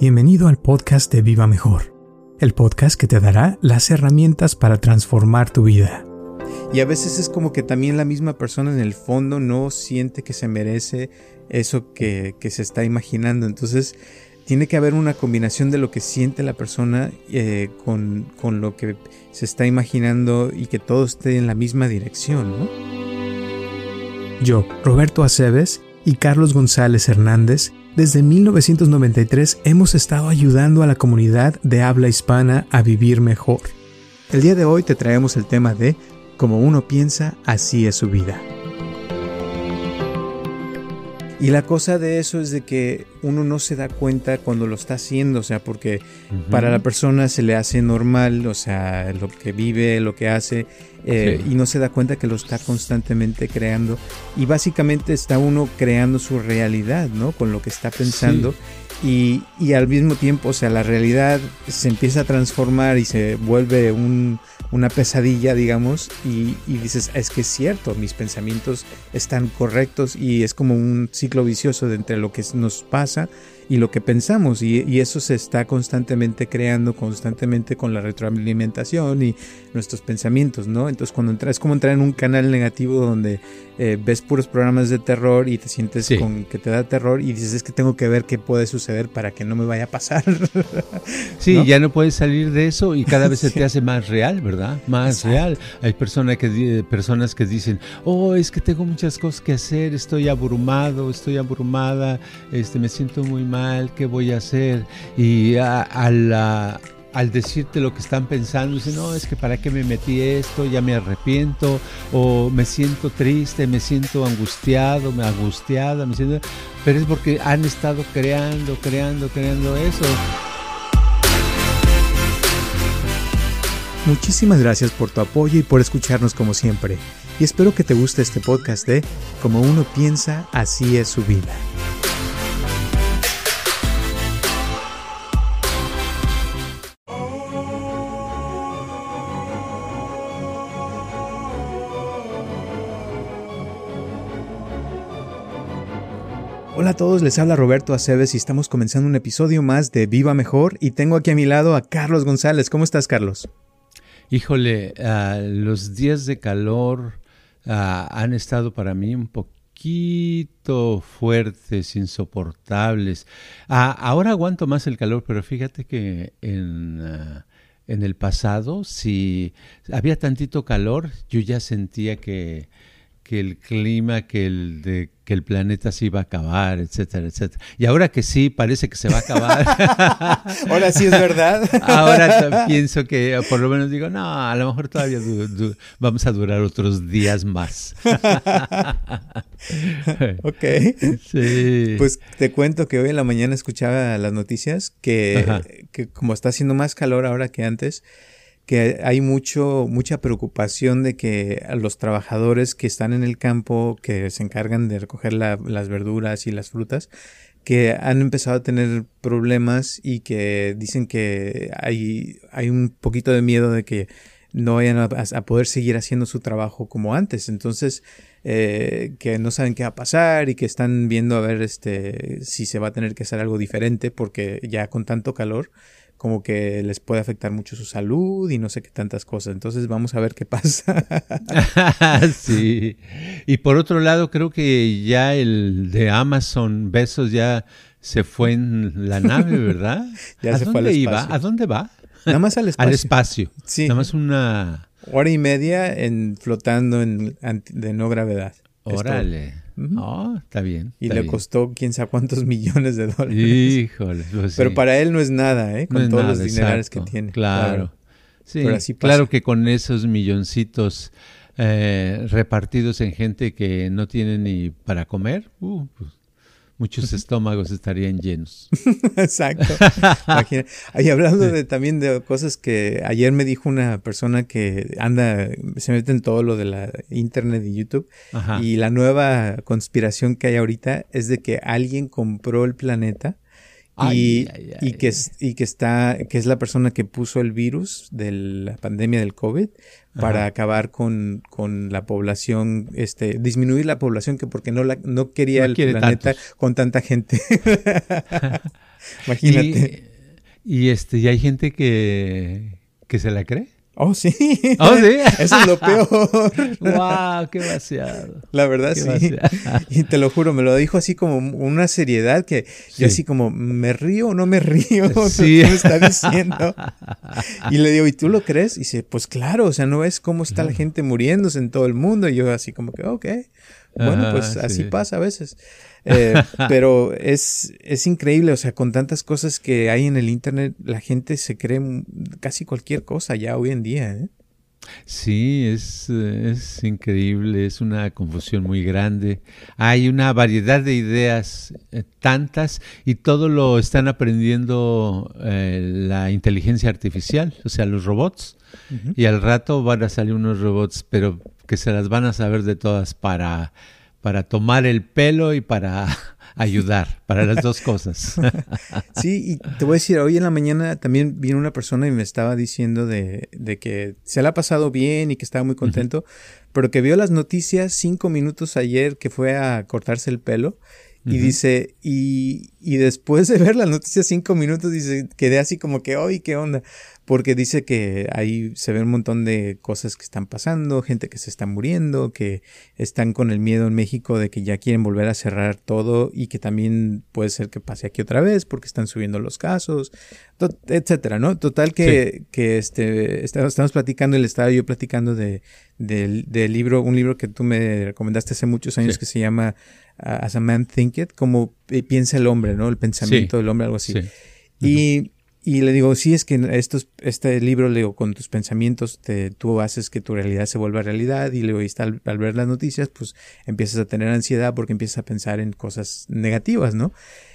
Bienvenido al podcast de Viva Mejor, el podcast que te dará las herramientas para transformar tu vida. Y a veces es como que también la misma persona en el fondo no siente que se merece eso que, que se está imaginando. Entonces tiene que haber una combinación de lo que siente la persona eh, con, con, lo que se está imaginando y que todo esté en la misma dirección. ¿no? Yo, Roberto Aceves y Carlos González Hernández, desde 1993 hemos estado ayudando a la comunidad de habla hispana a vivir mejor. El día de hoy te traemos el tema de Como uno piensa, así es su vida. Y la cosa de eso es de que uno no se da cuenta cuando lo está haciendo, o sea, porque para la persona se le hace normal, o sea, lo que vive, lo que hace, eh, y no se da cuenta que lo está constantemente creando. Y básicamente está uno creando su realidad, ¿no? Con lo que está pensando. Y, y, al mismo tiempo, o sea, la realidad se empieza a transformar y se vuelve un, una pesadilla, digamos, y, y, dices, es que es cierto, mis pensamientos están correctos y es como un ciclo vicioso de entre lo que nos pasa y lo que pensamos y, y, eso se está constantemente creando constantemente con la retroalimentación y nuestros pensamientos, ¿no? Entonces cuando entras es como entrar en un canal negativo donde eh, ves puros programas de terror y te sientes sí. con que te da terror y dices es que tengo que ver qué puede suceder para que no me vaya a pasar. sí, ¿no? ya no puedes salir de eso y cada vez se te hace más real, ¿verdad? Más Exacto. real. Hay personas que, personas que dicen, oh, es que tengo muchas cosas que hacer, estoy abrumado, estoy abrumada, este, me siento muy mal, ¿qué voy a hacer? Y al decirte lo que están pensando, dicen, no, es que para qué me metí esto, ya me arrepiento, o me siento triste, me siento angustiado, me angustiada, me siento... Pero es porque han estado creando, creando, creando eso. Muchísimas gracias por tu apoyo y por escucharnos como siempre. Y espero que te guste este podcast de Como uno piensa, así es su vida. Hola a todos, les habla Roberto Aceves y estamos comenzando un episodio más de Viva Mejor y tengo aquí a mi lado a Carlos González. ¿Cómo estás, Carlos? Híjole, uh, los días de calor uh, han estado para mí un poquito fuertes, insoportables. Uh, ahora aguanto más el calor, pero fíjate que en, en el pasado, si había tantito calor, yo ya sentía que que el clima, que el, de, que el planeta se iba a acabar, etcétera, etcétera. Y ahora que sí, parece que se va a acabar. ahora sí es verdad. ahora pienso que, por lo menos digo, no, a lo mejor todavía vamos a durar otros días más. ok. Sí. Pues te cuento que hoy en la mañana escuchaba las noticias que, que como está haciendo más calor ahora que antes, que hay mucho, mucha preocupación de que los trabajadores que están en el campo, que se encargan de recoger la, las verduras y las frutas, que han empezado a tener problemas y que dicen que hay, hay un poquito de miedo de que no vayan a, a poder seguir haciendo su trabajo como antes. Entonces, eh, que no saben qué va a pasar y que están viendo a ver este si se va a tener que hacer algo diferente porque ya con tanto calor como que les puede afectar mucho su salud y no sé qué tantas cosas. Entonces vamos a ver qué pasa. sí. Y por otro lado, creo que ya el de Amazon Besos ya se fue en la nave, ¿verdad? ya ¿A se dónde fue al iba? espacio. ¿A dónde va? Nada más al espacio. al espacio. Sí. Nada más una... Hora y media en flotando en, de no gravedad. Órale. Uh -huh. Oh, está bien. Y le bien. costó quién sabe cuántos millones de dólares. Híjole. Pues Pero sí. para él no es nada, ¿eh? Con No todos nada, los dinerales exacto. que tiene. Claro. Sí, Pero así pasa. claro que con esos milloncitos eh, repartidos en gente que no tiene ni para comer, uh, pues, muchos estómagos estarían llenos. Exacto. y hablando de también de cosas que ayer me dijo una persona que anda, se mete en todo lo de la internet y YouTube. Y la nueva conspiración que hay ahorita es de que alguien compró el planeta. Y, y, que es, y que está, que es la persona que puso el virus de la pandemia del COVID para acabar con, con, la población, este, disminuir la población que porque no la, no quería el planeta con tanta gente. Imagínate. Y, y, este, y hay gente que, que se la cree. Oh, sí. Oh, sí. Eso es lo peor. wow, qué vaciado. La verdad, sí. Y te lo juro, me lo dijo así como una seriedad que yo así como, ¿me río o no me río? Sí. ¿Qué me está diciendo? Y le digo, ¿y tú lo crees? Y dice, pues claro, o sea, no ves cómo está la gente muriéndose en todo el mundo. Y yo así como que, ok. Bueno, pues así pasa a veces. Eh, pero es, es increíble, o sea, con tantas cosas que hay en el Internet, la gente se cree casi cualquier cosa ya hoy en día. ¿eh? Sí, es, es increíble, es una confusión muy grande. Hay una variedad de ideas, eh, tantas, y todo lo están aprendiendo la inteligencia artificial, o sea, los robots. Y al rato van a salir unos robots, pero que se las van a saber de todas para, para tomar el pelo y para ayudar, para las dos cosas. sí, y te voy a decir, hoy en la mañana también vino una persona y me estaba diciendo de, de que se le ha pasado bien y que estaba muy contento, pero que vio las noticias cinco minutos ayer que fue a cortarse el pelo. Y dice, y, y después de ver las noticias cinco minutos, dice, quedé así como que, oye, ¿qué onda? Porque dice que ahí se ve un montón de cosas que están pasando, gente que se está muriendo, que están con el miedo en México de que ya quieren volver a cerrar todo y que también puede ser que pase aquí otra vez porque están subiendo los casos, etcétera, ¿no? Total que, que este, estamos platicando, el estaba yo platicando de, del, libro, un libro que tú me recomendaste hace muchos años que se llama uh, As a Man Thinketh, como piensa el hombre, ¿no? El pensamiento del hombre, algo así. Y y le digo, sí, es que estos, este libro, le digo, con tus pensamientos, te, tú haces que tu realidad se vuelva realidad. Y luego, está, al, ver las noticias, pues empiezas a tener ansiedad porque empiezas a pensar en cosas negativas, ¿no?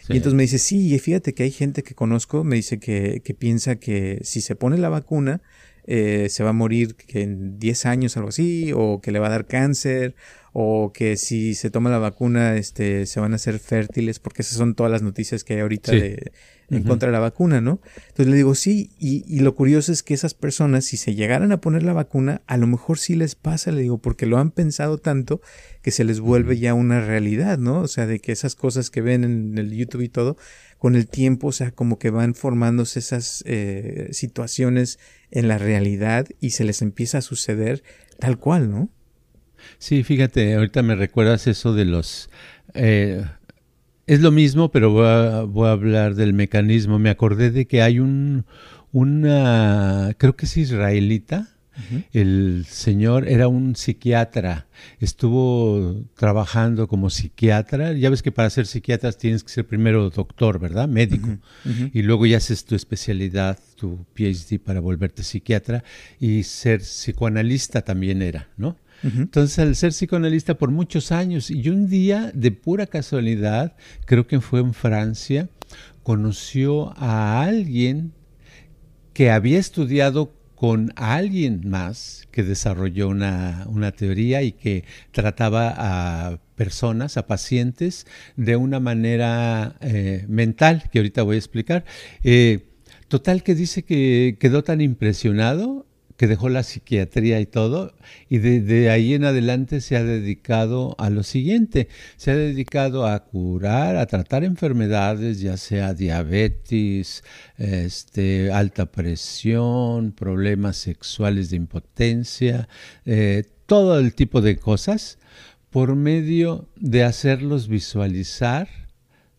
Y entonces me dice, sí, y fíjate que hay gente que conozco, me dice que, que piensa que si se pone la vacuna, eh, se va a morir que en 10 años, algo así, o que le va a dar cáncer, o que si se toma la vacuna, este, se van a hacer fértiles, porque esas son todas las noticias que hay ahorita de en contra de la vacuna, ¿no? Entonces le digo, sí, y, y, lo curioso es que esas personas, si se llegaran a poner la vacuna, a lo mejor sí les pasa, le digo, porque lo han pensado tanto que se les vuelve ya una realidad, ¿no? O sea, de que esas cosas que ven en el YouTube y todo, con el tiempo, o sea, como que van formándose esas eh, situaciones en la realidad y se les empieza a suceder tal cual, ¿no? Sí, fíjate, ahorita me recuerdas eso de los... Eh, es lo mismo, pero voy a, hablar del mecanismo. Me acordé de que hay un, una, creo que es israelita, el señor era un psiquiatra, estuvo trabajando como psiquiatra. Ya ves que para ser psiquiatra tienes que ser primero doctor, ¿verdad? Médico. Y luego ya haces tu especialidad, tu PhD para volverte psiquiatra. Y ser psicoanalista también era, ¿no? Entonces, al ser psicoanalista por muchos años, y un día, de pura casualidad, creo que fue en Francia, conoció a alguien que había estudiado con alguien más que desarrolló una, teoría y que trataba a personas, a pacientes, de una manera eh, mental, que ahorita voy a explicar. Eh, total que dice que quedó tan impresionado que dejó la psiquiatría y todo, y de, ahí en adelante se ha dedicado a lo siguiente, se ha dedicado a curar, a tratar enfermedades, ya sea diabetes, este, alta presión, problemas sexuales de impotencia, eh, todo el tipo de cosas, por medio de hacerlos visualizar,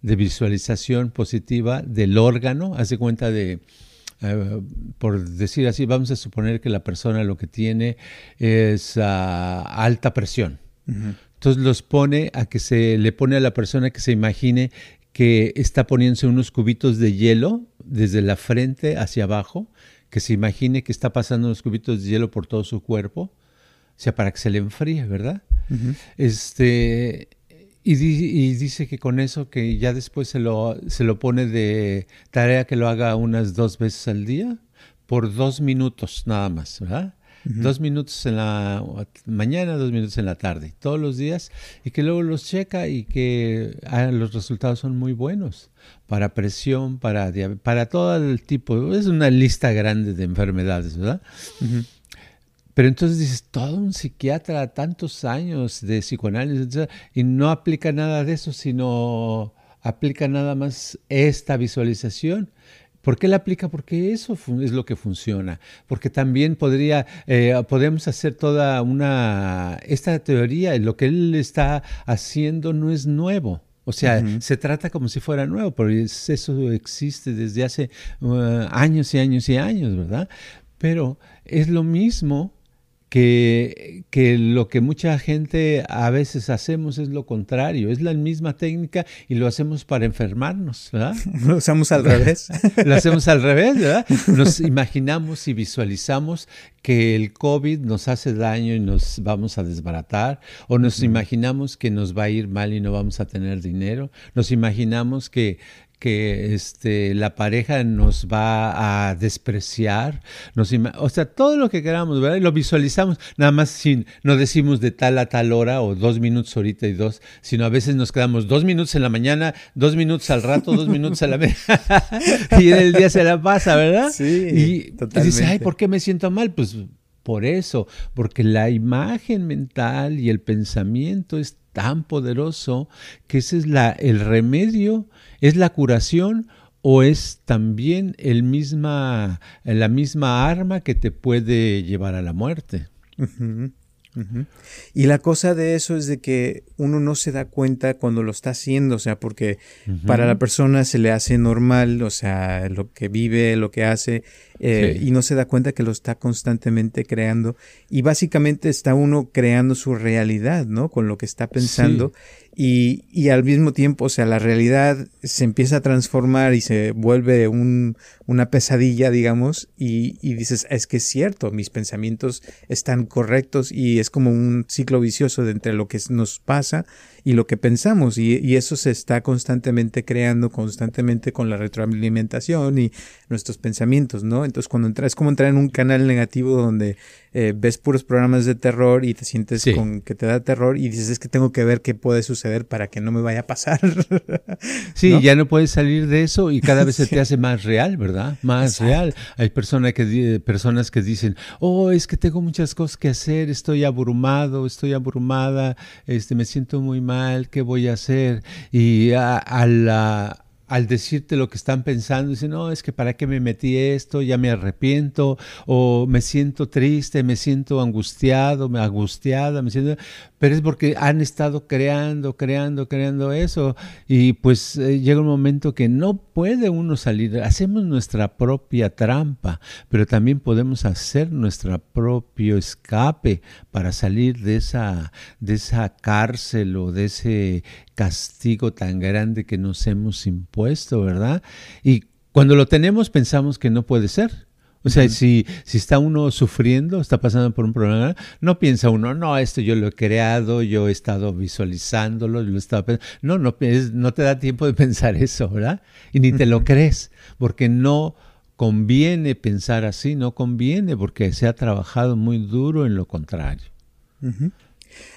de visualización positiva del órgano, hace cuenta de eh, por decir así, vamos a suponer que la persona lo que tiene es ah, alta presión. Entonces los pone a que se le pone a la persona que se imagine que está poniéndose unos cubitos de hielo desde la frente hacia abajo, que se imagine que está pasando unos cubitos de hielo por todo su cuerpo, sea, para que se le enfríe, ¿verdad? Este, y, dice que con eso, que ya después se lo, se lo pone de tarea que lo haga unas dos veces al día, por dos minutos nada más, ¿verdad? Dos minutos en la mañana, dos minutos en la tarde, todos los días, y que luego los checa y que ah, los resultados son muy buenos para presión, para, para todo el tipo, es una lista grande de enfermedades, ¿verdad? Pero entonces dices, todo un psiquiatra, tantos años de psicoanálisis, y no aplica nada de eso, sino aplica nada más esta visualización. ¿Por qué la aplica? Porque eso es lo que funciona. Porque también podría, eh, podemos hacer toda una, esta teoría, lo que él está haciendo no es nuevo. O sea, se trata como si fuera nuevo, porque eso existe desde hace uh, años y años y años, ¿verdad? Pero es lo mismo que, que, lo que mucha gente a veces hacemos es lo contrario, es la misma técnica y lo hacemos para enfermarnos, ¿verdad? Lo usamos al revés. lo hacemos al revés, ¿verdad? Nos imaginamos y visualizamos que el COVID nos hace daño y nos vamos a desbaratar, o nos imaginamos que nos va a ir mal y no vamos a tener dinero, nos imaginamos que, que este, la pareja nos va a despreciar, nos o sea, todo lo que queramos, ¿verdad? lo visualizamos, nada más sin, no decimos de tal a tal hora o dos minutos ahorita y dos, sino a veces nos quedamos dos minutos en la mañana, dos minutos al rato, dos minutos a la media, y en el día se la pasa, ¿verdad? Sí, y, y dice, ay, ¿por qué me siento mal? Pues por eso, porque la imagen mental y el pensamiento es tan poderoso que ese es la, el remedio, es la curación o es también el misma, la misma arma que te puede llevar a la muerte. Y la cosa de eso es de que uno no se da cuenta cuando lo está haciendo, o sea, porque para la persona se le hace normal, o sea, lo que vive, lo que hace, eh, y no se da cuenta que lo está constantemente creando. Y básicamente está uno creando su realidad, ¿no? Con lo que está pensando. Y, y, al mismo tiempo, o sea, la realidad se empieza a transformar y se vuelve un, una pesadilla, digamos, y, y, dices, es que es cierto, mis pensamientos están correctos y es como un ciclo vicioso de entre lo que nos pasa y lo que pensamos y, y, eso se está constantemente creando constantemente con la retroalimentación y nuestros pensamientos, ¿no? Entonces cuando entras, es como entrar en un canal negativo donde eh, ves puros programas de terror y te sientes con que te da terror y dices es que tengo que ver qué puede suceder para que no me vaya a pasar. sí, ya no puedes salir de eso y cada vez se te hace más real, ¿verdad? Más real. Hay personas que, personas que dicen, oh, es que tengo muchas cosas que hacer, estoy abrumado, estoy abrumada, este, me siento muy mal, ¿qué voy a hacer? Y a, la al decirte lo que están pensando, dicen, no, es que para qué me metí esto, ya me arrepiento, o me siento triste, me siento angustiado, me angustiada, me siento pero es porque han estado creando, creando, creando eso. Y pues eh, llega un momento que no puede uno salir, hacemos nuestra propia trampa, pero también podemos hacer nuestro propio escape para salir de esa, de esa cárcel o de ese castigo tan grande que nos hemos impuesto, ¿verdad? Y cuando lo tenemos pensamos que no puede ser, o sea, si, si está uno sufriendo, está pasando por un problema, no piensa uno, no, esto yo lo he creado, yo he estado visualizándolo, lo he estado No, no, no te da tiempo de pensar eso, ¿verdad? Y ni te lo crees, porque no conviene pensar así, no conviene, porque se ha trabajado muy duro en lo contrario.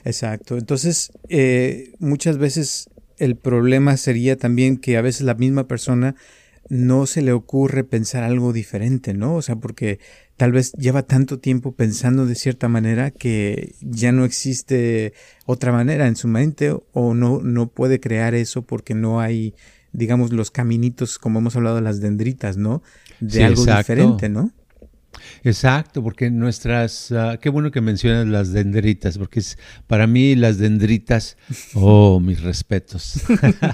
Exacto. Entonces, eh, muchas veces el problema sería también que a veces la misma persona no se le ocurre pensar algo diferente, ¿no? O sea, porque tal vez lleva tanto tiempo pensando de cierta manera que ya no existe otra manera en su mente o no, no puede crear eso porque no hay, digamos, los caminitos, como hemos hablado las dendritas, ¿no? De algo diferente, ¿no? Exacto, porque nuestras, ah, qué bueno que mencionas las dendritas, porque es, para mí las dendritas, oh, mis respetos,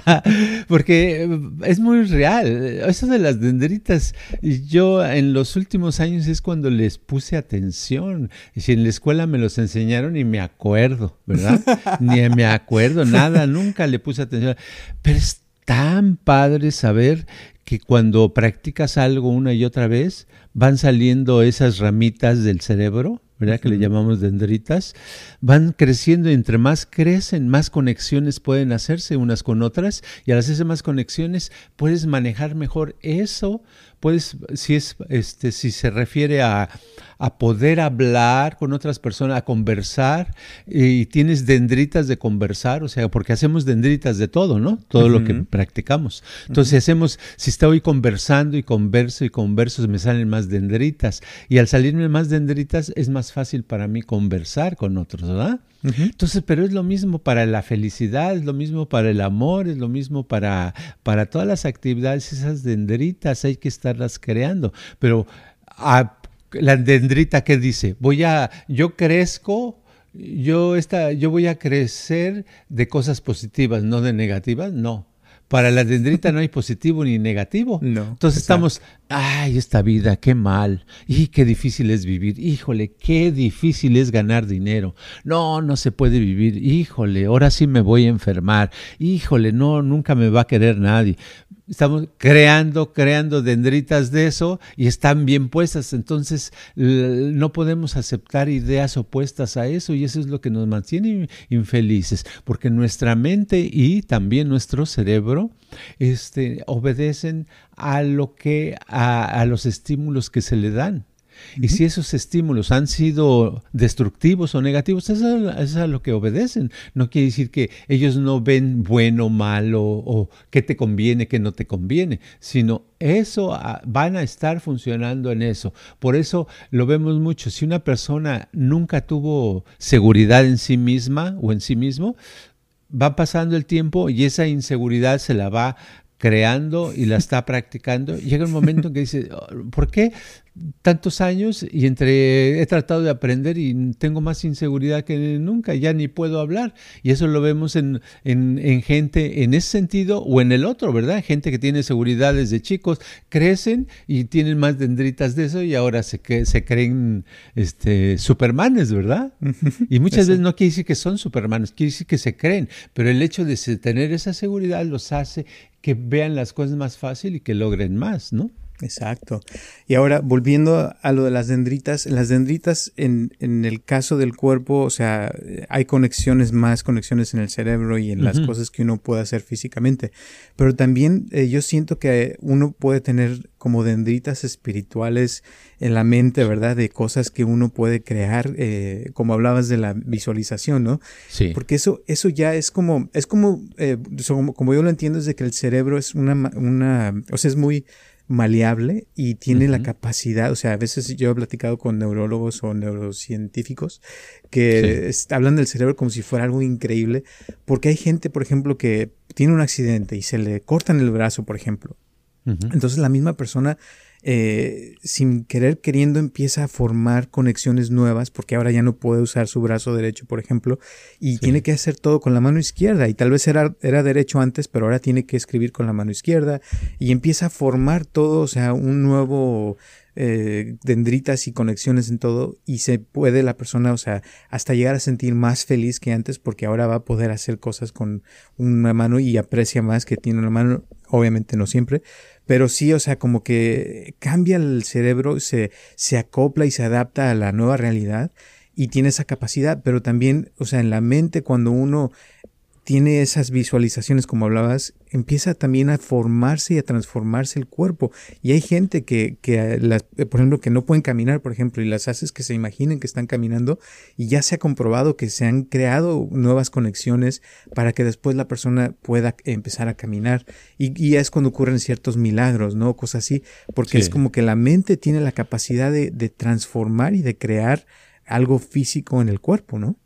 porque eh, es muy real, eso de las dendritas, yo en los últimos años es cuando les puse atención, si en la escuela me los enseñaron y me acuerdo, ¿verdad? Ni me acuerdo, nada, nunca le puse atención, pero es tan padre saber que cuando practicas algo una y otra vez, van saliendo esas ramitas del cerebro, ¿verdad? Que le llamamos dendritas, van creciendo y entre más crecen, más conexiones pueden hacerse unas con otras y al hacerse más conexiones puedes manejar mejor eso, puedes, si es, este, si se refiere a, a poder hablar con otras personas, a conversar, y tienes dendritas de conversar, o sea, porque hacemos dendritas de todo, ¿no? Todo lo que practicamos. Entonces hacemos, si estoy conversando y converso y converso, me salen más dendritas, y al salirme más dendritas es más fácil para mí conversar con otros, ¿verdad? Entonces, pero es lo mismo para la felicidad, es lo mismo para el amor, es lo mismo para, para todas las actividades, esas dendritas hay que estarlas creando. Pero a, la dendrita que dice, voy a, yo crezco, yo, esta, yo voy a crecer de cosas positivas, no de negativas, no. Para la dendrita no hay positivo ni negativo. No, Entonces estamos, ay, esta vida, qué mal. Y qué difícil es vivir. Híjole, qué difícil es ganar dinero. No, no se puede vivir. Híjole, ahora sí me voy a enfermar. Híjole, no, nunca me va a querer nadie estamos creando, creando dendritas de eso y están bien puestas. Entonces, no podemos aceptar ideas opuestas a eso y eso es lo que nos mantiene infelices, porque nuestra mente y también nuestro cerebro este, obedecen a lo que, a los estímulos que se le dan. Y si esos estímulos han sido destructivos o negativos, eso, es a lo que obedecen. No quiere decir que ellos no ven bueno, malo o qué te conviene, qué no te conviene, sino eso ah, van a estar funcionando en eso. Por eso lo vemos mucho. Si una persona nunca tuvo seguridad en sí misma o en sí mismo, va pasando el tiempo y esa inseguridad se la va creando y la está practicando, llega un momento en que dice, oh, ¿por qué tantos años y entre he tratado de aprender y tengo más inseguridad que nunca, ya ni puedo hablar. Y eso lo vemos en, en, gente en ese sentido o en el otro, ¿verdad? Gente que tiene seguridad desde chicos, crecen y tienen más dendritas de eso y ahora se, se creen este, supermanes, ¿verdad? Y muchas veces no quiere decir que son supermanes, quiere decir que se creen, pero el hecho de tener esa seguridad los hace que vean las cosas más fácil y que logren más, ¿no? Exacto. Y ahora, volviendo a lo de las dendritas, las dendritas en, en, el caso del cuerpo, o sea, hay conexiones, más conexiones en el cerebro y en las cosas que uno puede hacer físicamente. Pero también eh, yo siento que uno puede tener como dendritas espirituales en la mente, ¿verdad? De cosas que uno puede crear, eh, como hablabas de la visualización, ¿no? Sí. Porque eso, eso ya es como, es como, eh, como, como, yo lo entiendo, es de que el cerebro es una, una, o sea, es muy maleable y tiene la capacidad, o sea, a veces yo he platicado con neurólogos o neurocientíficos que hablan del cerebro como si fuera algo increíble, porque hay gente, por ejemplo, que tiene un accidente y se le cortan el brazo, por ejemplo. Entonces la misma persona eh, sin querer queriendo empieza a formar conexiones nuevas porque ahora ya no puede usar su brazo derecho, por ejemplo, y tiene que hacer todo con la mano izquierda. Y tal vez era, era derecho antes, pero ahora tiene que escribir con la mano izquierda. Y empieza a formar todo, o sea, un nuevo eh, dendritas y conexiones en todo. Y se puede la persona, o sea, hasta llegar a sentir más feliz que antes porque ahora va a poder hacer cosas con una mano y aprecia más que tiene una mano, obviamente no siempre, pero sí, o sea, como que cambia el cerebro, se, se acopla y se adapta a la nueva realidad y tiene esa capacidad, pero también, o sea, en la mente cuando uno tiene esas visualizaciones, como hablabas, empieza también a formarse y a transformarse el cuerpo. Y hay gente que, que las, eh, por ejemplo, que no pueden caminar, por ejemplo, y las haces que se imaginen que están caminando y ya se ha comprobado que se han creado nuevas conexiones para que después la persona pueda empezar a caminar. Y, y es cuando ocurren ciertos milagros, ¿no? Cosas así, porque es como que la mente tiene la capacidad de, de transformar y de crear algo físico en el cuerpo, ¿no?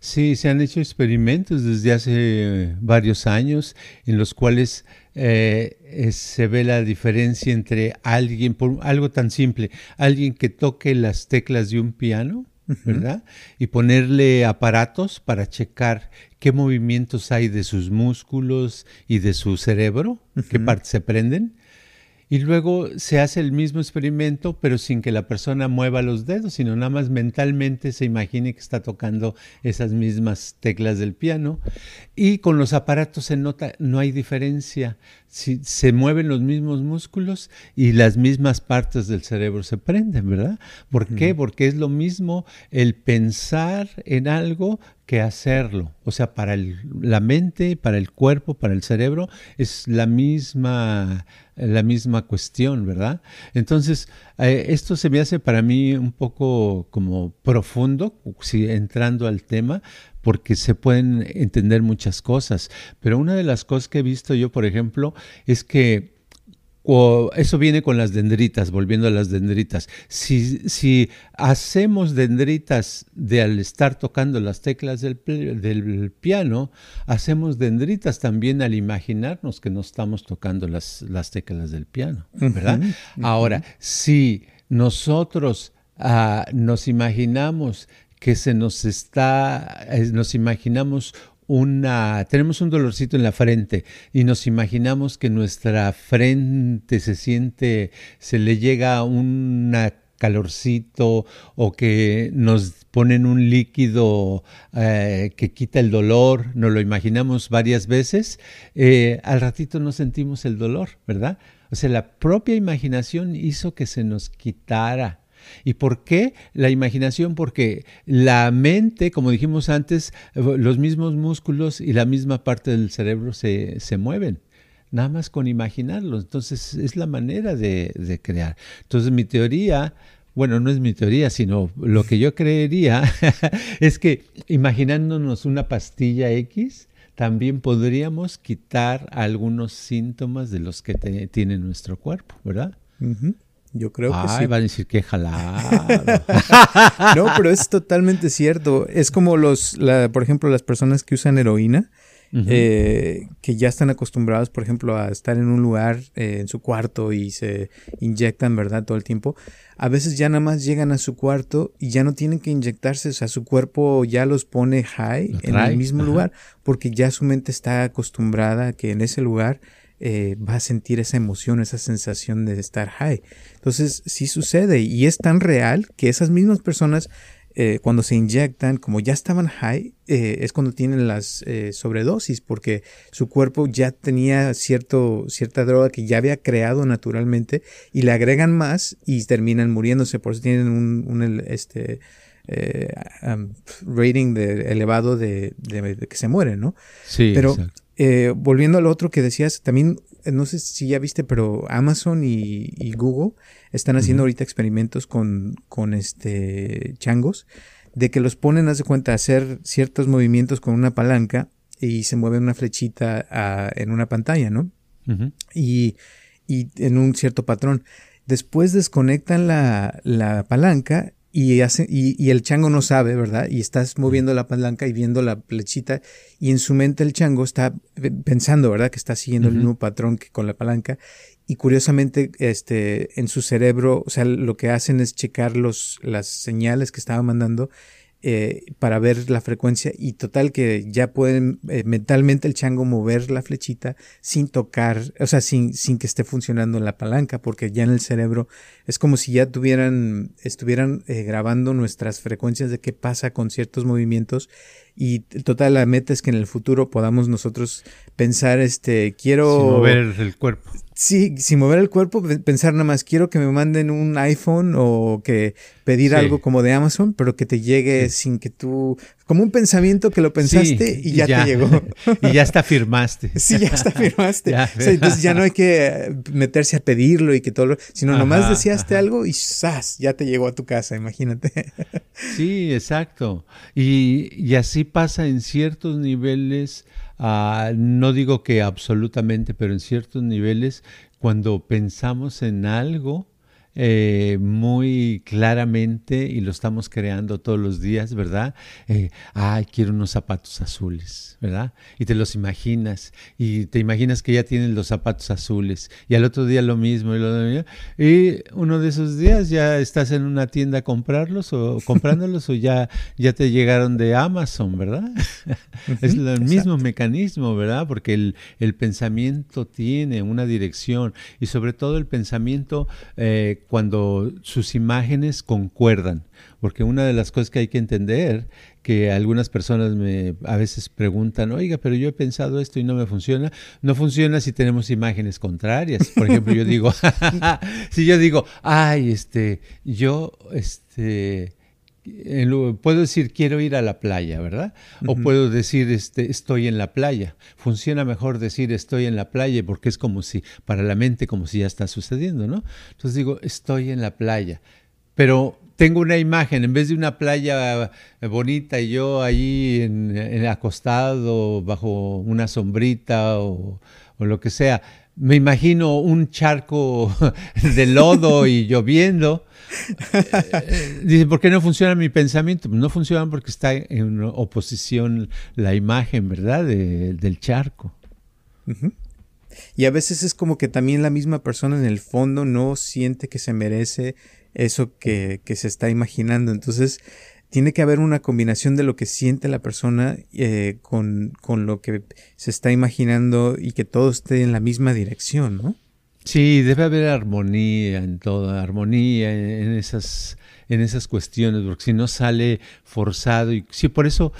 Sí, se han hecho experimentos desde hace varios años en los cuales eh, se ve la diferencia entre alguien, por algo tan simple, alguien que toque las teclas de un piano, ¿verdad? Y ponerle aparatos para checar qué movimientos hay de sus músculos y de su cerebro, qué partes se prenden y luego se hace el mismo experimento, pero sin que la persona mueva los dedos, sino nada más mentalmente se imagine que está tocando esas mismas teclas del piano. Y con los aparatos se nota, no hay diferencia. Si, se mueven los mismos músculos y las mismas partes del cerebro se prenden, ¿verdad? ¿Por qué? Porque es lo mismo el pensar en algo que hacerlo. O sea, para la mente, para el cuerpo, para el cerebro, es la misma la misma cuestión, ¿verdad? Entonces, eh, esto se me hace para mí un poco como profundo, si entrando al tema, porque se pueden entender muchas cosas. Pero una de las cosas que he visto yo, por ejemplo, es que eso viene con las dendritas, volviendo a las dendritas. Si, si hacemos dendritas de al estar tocando las teclas del, del, piano, hacemos dendritas también al imaginarnos que no estamos tocando las, las teclas del piano, ¿verdad? Ahora, si nosotros ah, nos imaginamos que se nos está, eh, nos imaginamos una, tenemos un dolorcito en la frente y nos imaginamos que nuestra frente se siente, se le llega un calorcito o que nos ponen un líquido eh, que quita el dolor, nos lo imaginamos varias veces, eh, al ratito no sentimos el dolor, ¿verdad? O sea, la propia imaginación hizo que se nos quitara ¿Y por qué la imaginación? Porque la mente, como dijimos antes, los mismos músculos y la misma parte del cerebro se, se mueven nada más con imaginarlo. Entonces es la manera de, de, crear. Entonces mi teoría, bueno, no es mi teoría, sino lo que yo creería es que imaginándonos una pastilla X, también podríamos quitar algunos síntomas de los que tiene nuestro cuerpo, ¿verdad? Yo creo que sí. va a decir que jalado. no, pero es totalmente cierto. Es como los, la, por ejemplo, las personas que usan heroína, eh, que ya están acostumbrados, por ejemplo, a estar en un lugar, eh, en su cuarto y se inyectan, ¿verdad? Todo el tiempo. A veces ya nada más llegan a su cuarto y ya no tienen que inyectarse, o sea, su cuerpo ya los pone high en el mismo lugar, porque ya su mente está acostumbrada a que en ese lugar eh, va a sentir esa emoción, esa sensación de estar high. Entonces, sí sucede y es tan real que esas mismas personas, eh, cuando se inyectan, como ya estaban high, eh, es cuando tienen las sobredosis, porque su cuerpo ya tenía cierto, cierta droga que ya había creado naturalmente y le agregan más y terminan muriéndose, por eso tienen un, este, rating de, elevado de, que se mueren, ¿no? Sí, Pero eh, volviendo al otro que decías, también, eh, no sé si ya viste, pero Amazon y, Google están haciendo ahorita experimentos con, con este changos, de que los ponen, haz de cuenta, a hacer ciertos movimientos con una palanca y se mueve una flechita en una pantalla, ¿no? y, y, en un cierto patrón. Después desconectan la, la palanca y, hace, y, el chango no sabe, ¿verdad? Y estás moviendo la palanca y viendo la flechita y en su mente el chango está pensando, ¿verdad? Que está siguiendo el mismo patrón que con la palanca y curiosamente este en su cerebro, o sea, lo que hacen es checar los las señales que estaba mandando eh, para ver la frecuencia y total que ya pueden eh, mentalmente el chango mover la flechita sin tocar, o sea, sin, sin que esté funcionando la palanca, porque ya en el cerebro es como si ya tuvieran, estuvieran eh, grabando nuestras frecuencias de qué pasa con ciertos movimientos y total la meta es que en el futuro podamos nosotros pensar, este, quiero... Mover el cuerpo. Sí, sin mover el cuerpo, pensar nada más, quiero que me manden un iPhone o que pedir algo como de Amazon, pero que te llegue sin que tú, como un pensamiento que lo pensaste y, ya, te llegó. y ya está firmaste. Sí, ya está firmaste. entonces ya no hay que meterse a pedirlo y que todo lo, sino nomás deseaste algo y ¡zas! ya te llegó a tu casa, imagínate. sí, exacto. Y, y así pasa en ciertos niveles Ah, no digo que absolutamente, pero en ciertos niveles, cuando pensamos en algo, eh, muy claramente y lo estamos creando todos los días, ¿verdad? Eh, ay, quiero unos zapatos azules, ¿verdad? Y te los imaginas y te imaginas que ya tienes los zapatos azules y al otro día lo mismo y, lo, y uno de esos días ya estás en una tienda a comprarlos o comprándolos o ya, ya te llegaron de Amazon, ¿verdad? es el mismo mecanismo, ¿verdad? Porque el, el, pensamiento tiene una dirección y sobre todo el pensamiento eh, cuando sus imágenes concuerdan. Porque una de las cosas que hay que entender, que algunas personas me a veces preguntan, oiga, pero yo he pensado esto y no me funciona. No funciona si tenemos imágenes contrarias. Por ejemplo, yo digo, si yo digo, ay, este, yo, este, puedo decir quiero ir a la playa, ¿verdad? O puedo decir este, estoy en la playa. Funciona mejor decir estoy en la playa porque es como si, para la mente, como si ya está sucediendo, ¿no? Entonces digo estoy en la playa. Pero tengo una imagen, en vez de una playa bonita y yo allí en, acostado bajo una sombrita o, o lo que sea, me imagino un charco de lodo y lloviendo Dice, ¿por qué no funciona mi pensamiento? No funciona porque está en oposición la imagen, ¿verdad? del charco. Y a veces es como que también la misma persona en el fondo no siente que se merece eso que, se está imaginando. Entonces, tiene que haber una combinación de lo que siente la persona eh, con, con, lo que se está imaginando y que todo esté en la misma dirección, ¿no? Sí, debe haber armonía en toda, armonía en, esas, en esas cuestiones, porque si no sale forzado. Y sí, por eso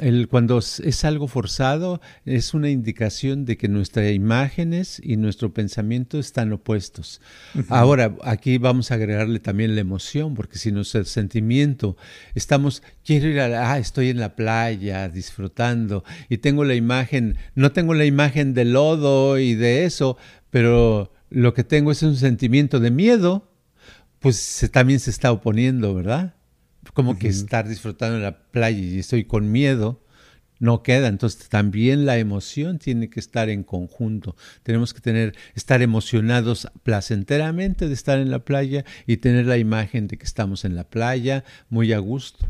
el, cuando es algo forzado es una indicación de que nuestras imágenes y nuestro pensamiento están opuestos. Ahora, aquí vamos a agregarle también la emoción, porque si nuestro sentimiento, estamos, quiero ir a, ah, estoy en la playa disfrutando y tengo la imagen, no tengo la imagen de lodo y de eso, pero lo que tengo es un sentimiento de miedo, pues también se está oponiendo, ¿verdad? Como que estar disfrutando en la playa y estoy con miedo, no queda. Entonces también la emoción tiene que estar en conjunto. Tenemos que tener, estar emocionados placenteramente de estar en la playa y tener la imagen de que estamos en la playa muy a gusto.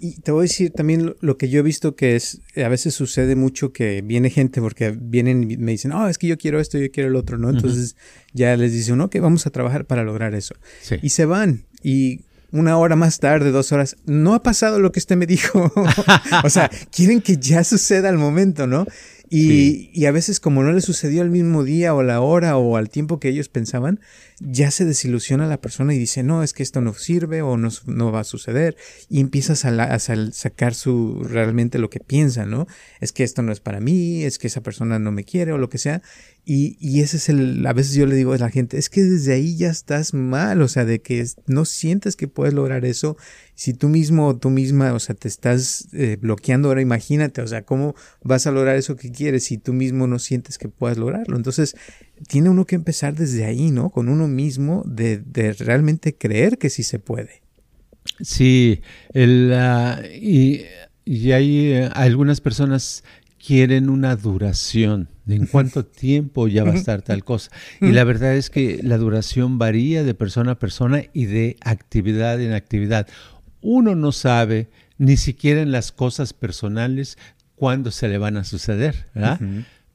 Y te voy a decir también lo, que yo he visto que es, a veces sucede mucho que viene gente porque vienen y me dicen, oh, es que yo quiero esto, yo quiero el otro, ¿no? Entonces ya les dice uno, que vamos a trabajar para lograr eso. Y se van y una hora más tarde, dos horas, no ha pasado lo que usted me dijo. o sea, quieren que ya suceda al momento, ¿no? Y, y, a veces como no le sucedió al mismo día o la hora o al tiempo que ellos pensaban, ya se desilusiona la persona y dice, no, es que esto no sirve o no, no va a suceder. Y empiezas a, a, sacar su realmente lo que piensa, ¿no? Es que esto no es para mí, es que esa persona no me quiere o lo que sea. Y, y ese es el, a veces yo le digo a la gente, es que desde ahí ya estás mal, o sea, de que no sientes que puedes lograr eso. Si tú mismo o tú misma, o sea, te estás eh, bloqueando ahora, imagínate, o sea, ¿cómo vas a lograr eso que quieres si tú mismo no sientes que puedas lograrlo? Entonces, tiene uno que empezar desde ahí, ¿no? Con uno mismo, de, de realmente creer que sí se puede. Sí, el, y, y hay eh, algunas personas quieren una duración de en cuánto tiempo ya va a estar tal cosa. Y la verdad es que la duración varía de persona a persona y de actividad en actividad. Uno no sabe ni siquiera en las cosas personales cuándo se le van a suceder, ¿verdad?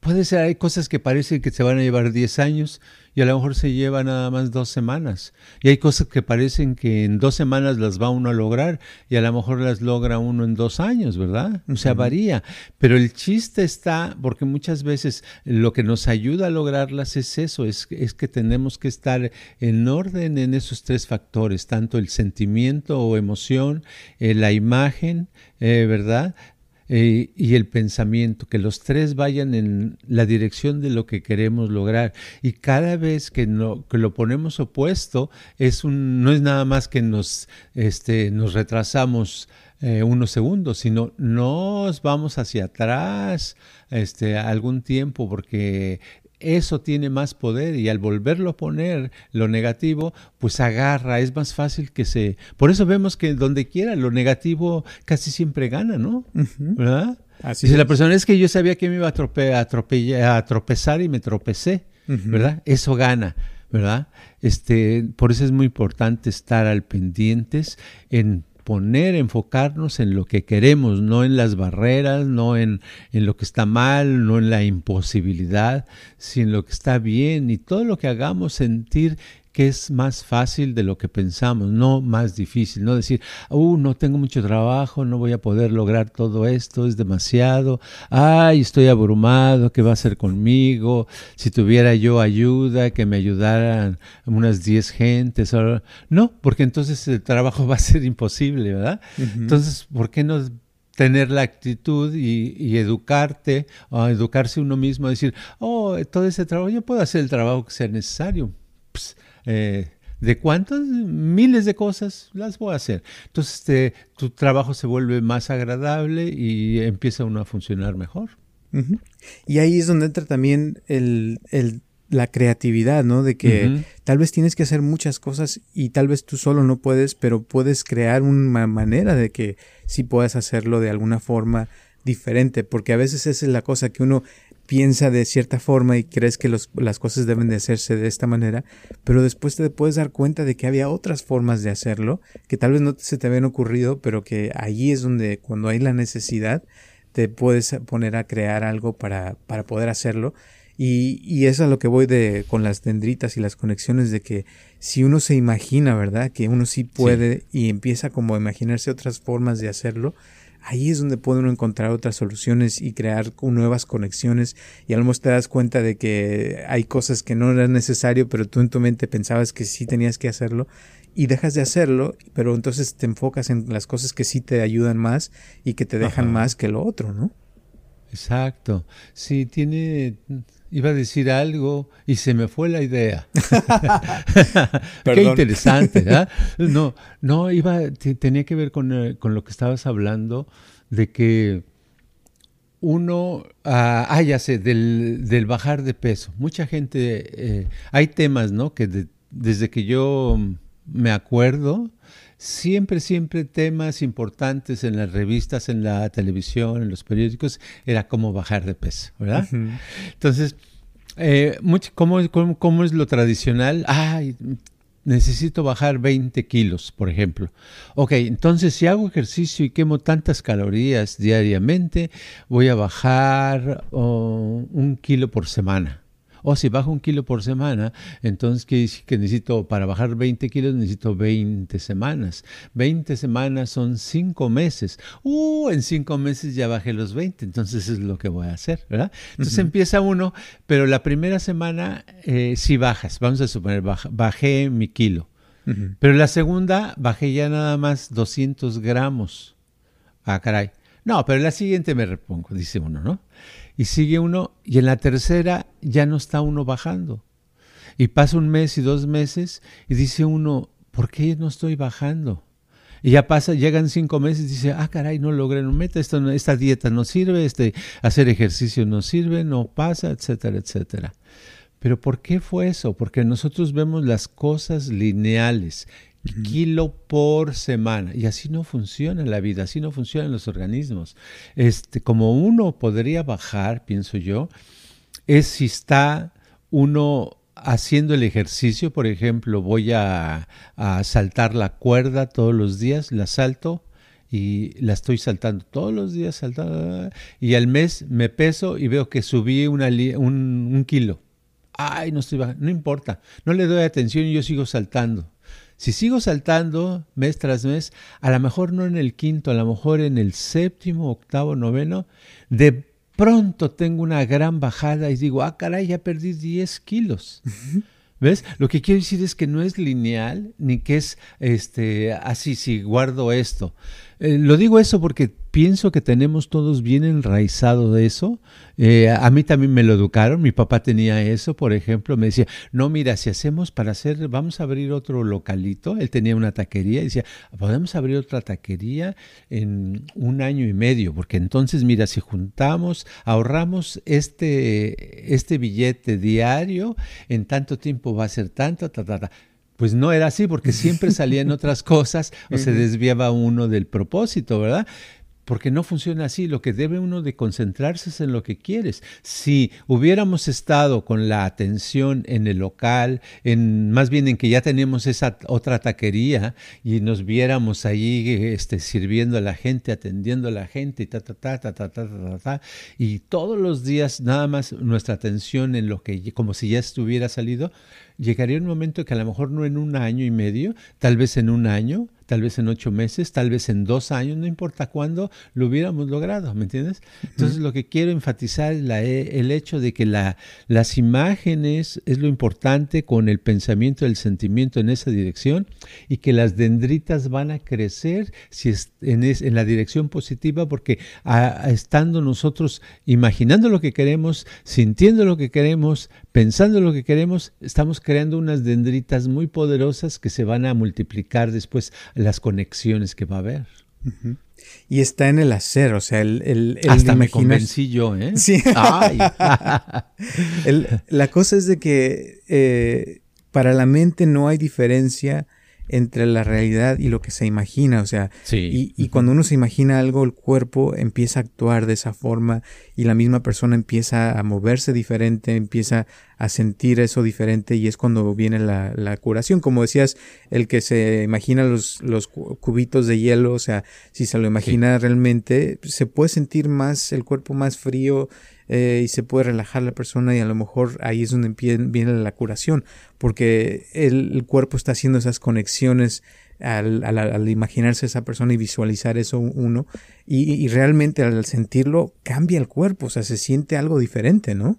Puede ser, hay cosas que parecen que se van a llevar 10 años y a lo mejor se lleva nada más dos semanas. Y hay cosas que parecen que en dos semanas las va uno a lograr y a lo mejor las logra uno en dos años, ¿verdad? O sea, varía. Pero el chiste está, porque muchas veces lo que nos ayuda a lograrlas es eso, es, es que tenemos que estar en orden en esos tres factores, tanto el sentimiento o emoción, eh, la imagen, eh, ¿verdad? Eh, y el pensamiento, que los tres vayan en la dirección de lo que queremos lograr. Y cada vez que, no, que lo ponemos opuesto, es un, no es nada más que nos, este, nos retrasamos eh, unos segundos, sino nos vamos hacia atrás este, algún tiempo, porque eso tiene más poder y al volverlo a poner lo negativo, pues agarra, es más fácil que se... Por eso vemos que donde quiera lo negativo casi siempre gana, ¿no? ¿Verdad? Así Dice la persona, es que yo sabía que me iba a, trope, a, a tropezar y me tropecé, ¿verdad? Eso gana. ¿verdad? Este, por eso es muy importante estar al pendientes en poner, enfocarnos en lo que queremos, no en las barreras, no en, en, lo que está mal, no en la imposibilidad, sino en lo que está bien y todo lo que hagamos sentir que es más fácil de lo que pensamos, no más difícil, no decir, uh, no tengo mucho trabajo, no voy a poder lograr todo esto, es demasiado, ay, estoy abrumado, ¿qué va a hacer conmigo? Si tuviera yo ayuda, que me ayudaran unas 10 gentes, no, porque entonces el trabajo va a ser imposible, ¿verdad? Entonces, ¿por qué no tener la actitud y, educarte, o educarse uno mismo, a decir, oh, todo ese trabajo, yo puedo hacer el trabajo que sea necesario. Eh, de cuántas miles de cosas las voy a hacer. Entonces este, tu trabajo se vuelve más agradable y empieza uno a funcionar mejor. Y ahí es donde entra también el, la creatividad, ¿no? De que tal vez tienes que hacer muchas cosas y tal vez tú solo no puedes, pero puedes crear una manera de que sí puedas hacerlo de alguna forma diferente, porque a veces esa es la cosa que uno piensa de cierta forma y crees que las cosas deben de hacerse de esta manera, pero después te puedes dar cuenta de que había otras formas de hacerlo, que tal vez no se te habían ocurrido, pero que allí es donde cuando hay la necesidad te puedes poner a crear algo para, para poder hacerlo. Y, y eso es a lo que voy de, con las dendritas y las conexiones de que si uno se imagina, ¿verdad? Que uno sí puede y empieza como a imaginarse otras formas de hacerlo, ahí es donde puede uno encontrar otras soluciones y crear nuevas conexiones y a lo mejor te das cuenta de que hay cosas que no eran necesario, pero tú en tu mente pensabas que sí tenías que hacerlo y dejas de hacerlo, pero entonces te enfocas en las cosas que sí te ayudan más y que te dejan más que lo otro, ¿no? Exacto. Sí, tiene iba a decir algo y se me fue la idea. Qué interesante. ¿eh? No, no, iba, tenía que ver con, eh, con, lo que estabas hablando de que uno, ah, ah ya sé, del, del, bajar de peso. Mucha gente, eh, hay temas, ¿no? Que desde que yo me acuerdo, siempre, siempre temas importantes en las revistas, en la televisión, en los periódicos, era cómo bajar de peso, ¿verdad? Entonces, eh, ¿cómo, es lo tradicional? Ay, necesito bajar 20 kilos, por ejemplo. Ok, entonces si hago ejercicio y quemo tantas calorías diariamente, voy a bajar oh, un kilo por semana. O si bajo un kilo por semana, entonces decir que necesito, para bajar 20 kilos, necesito 20 semanas. 20 semanas son 5 meses. Uh, en 5 meses ya bajé los 20, entonces es lo que voy a hacer, ¿verdad? Entonces empieza uno, pero la primera semana eh, sí bajas. Vamos a suponer, bajé mi kilo. Pero la segunda bajé ya nada más 200 gramos. Ah, caray. No, pero la siguiente me repongo, dice uno, ¿no? y sigue uno, y en la tercera ya no está uno bajando. Y pasa un mes y dos meses y dice uno, ¿por qué no estoy bajando? Y ya pasa, llegan cinco meses y dice, ah, caray, no logré, no meta, esta dieta no sirve, este, hacer ejercicio no sirve, no pasa, etcétera, etcétera. Pero ¿por qué fue eso? Porque nosotros vemos las cosas lineales kilo por semana. Y así no funciona la vida, así no funcionan los organismos. Este, como uno podría bajar, pienso yo, es si está uno haciendo el ejercicio, por ejemplo, voy a, saltar la cuerda todos los días, la salto y la estoy saltando todos los días, saltando, y al mes me peso y veo que subí un, un kilo. Ay, no estoy bajando, no importa, no le doy atención y yo sigo saltando. Si sigo saltando mes tras mes, a lo mejor no en el quinto, a lo mejor en el séptimo, octavo, noveno, de pronto tengo una gran bajada y digo, ah, caray, ya perdí 10 kilos. ¿Ves? Lo que quiero decir es que no es lineal, ni que es este, así, si guardo esto. Eh, lo digo eso porque pienso que tenemos todos bien enraizado de eso. Eh, a mí también me lo educaron, mi papá tenía eso, por ejemplo, me decía, no, mira, si hacemos para hacer, vamos a abrir otro localito, él tenía una taquería, y decía, podemos abrir otra taquería en un año y medio, porque entonces, mira, si juntamos, ahorramos este, este billete diario, en tanto tiempo va a ser tanto, ta, ta, ta pues no era así porque siempre salían otras cosas o se desviaba uno del propósito, ¿verdad? porque no funciona así. Lo que debe uno de concentrarse es en lo que quieres. Si hubiéramos estado con la atención en el local, en más bien en que ya tenemos esa otra taquería y nos viéramos ahí este, sirviendo a la gente, atendiendo a la gente y ta ta ta ta ta ta ta ta, y todos los días nada más nuestra atención en lo que como si ya estuviera salido, llegaría un momento que a lo mejor no en un año y medio, tal vez en un año, tal vez en ocho meses, tal vez en dos años, no importa cuándo lo hubiéramos logrado, ¿me entiendes? Entonces lo que quiero enfatizar es e, el hecho de que la, las imágenes es lo importante con el pensamiento, el sentimiento en esa dirección y que las dendritas van a crecer si es, en, en, la dirección positiva porque estando nosotros imaginando lo que queremos, sintiendo lo que queremos, pensando lo que queremos, estamos creando unas dendritas muy poderosas que se van a multiplicar después las conexiones que va a haber. Y está en el hacer, o sea, el... el, Hasta me convencí yo, ¿eh? Sí. la cosa es de que eh, para la mente no hay diferencia entre la realidad y lo que se imagina, o sea, y, y, cuando uno se imagina algo, el cuerpo empieza a actuar de esa forma y la misma persona empieza a moverse diferente, empieza a sentir eso diferente y es cuando viene la, la curación. Como decías, el que se imagina los, los cubitos de hielo, o sea, si se lo imagina realmente, se puede sentir más, el cuerpo más frío, eh, y se puede relajar la persona y a lo mejor ahí es donde viene la curación, porque el, cuerpo está haciendo esas conexiones al, al, imaginarse esa persona y visualizar eso uno, y, realmente al sentirlo cambia el cuerpo, o sea, se siente algo diferente, ¿no?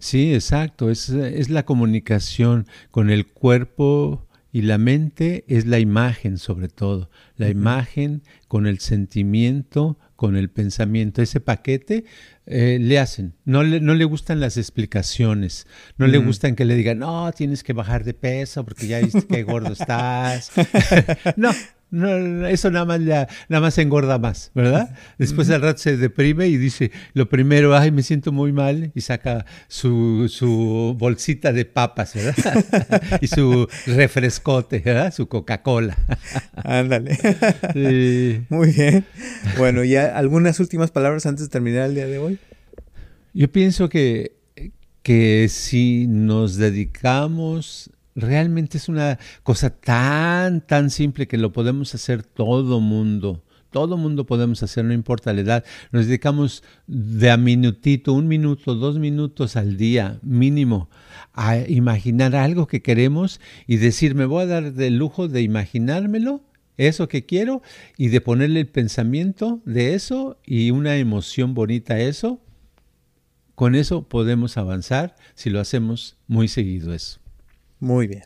Sí, exacto, es, es la comunicación con el cuerpo y la mente es la imagen sobre todo, la imagen con el sentimiento, con el pensamiento. Ese paquete eh, le hacen. No le, no le gustan las explicaciones. No le gustan que le digan, no, tienes que bajar de peso porque ya viste qué gordo estás. no, no, eso nada más, nada más engorda más, ¿verdad? Después al rato se deprime y dice, lo primero, ay, me siento muy mal, y saca su, su bolsita de papas, ¿verdad? y su refrescote, ¿verdad? Su Coca-Cola. Ándale. Muy bien. Bueno, ¿ya algunas últimas palabras antes de terminar el día de hoy? Yo pienso que, que si nos dedicamos realmente es una cosa tan, tan simple que lo podemos hacer todo mundo. Todo mundo podemos hacer, no importa la edad. Nos dedicamos de a minutito, un minuto, dos minutos al día mínimo a imaginar algo que queremos y decir, me voy a dar el lujo de imaginármelo, eso que quiero, y de ponerle el pensamiento de eso y una emoción bonita a eso. Con eso podemos avanzar si lo hacemos muy seguido eso. Muy bien.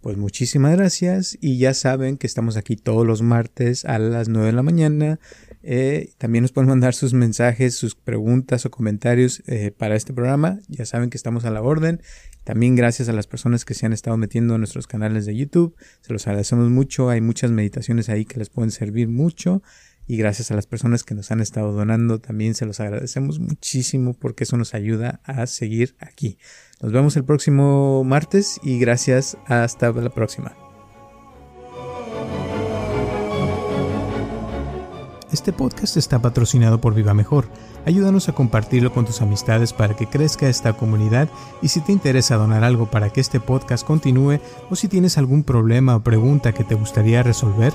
Pues muchísimas gracias y ya saben que estamos aquí todos los martes a las 9 de la mañana. Eh, también nos pueden mandar sus mensajes, sus preguntas o comentarios eh, para este programa. Ya saben que estamos a la orden. También gracias a las personas que se han estado metiendo en nuestros canales de YouTube. Se los agradecemos mucho. Hay muchas meditaciones ahí que les pueden servir mucho. Y gracias a las personas que nos han estado donando, también se los agradecemos muchísimo porque eso nos ayuda a seguir aquí. Nos vemos el próximo martes y gracias. Hasta la próxima. Este podcast está patrocinado por Viva Mejor. Ayúdanos a compartirlo con tus amistades para que crezca esta comunidad y si te interesa donar algo para que este podcast continúe o si tienes algún problema o pregunta que te gustaría resolver,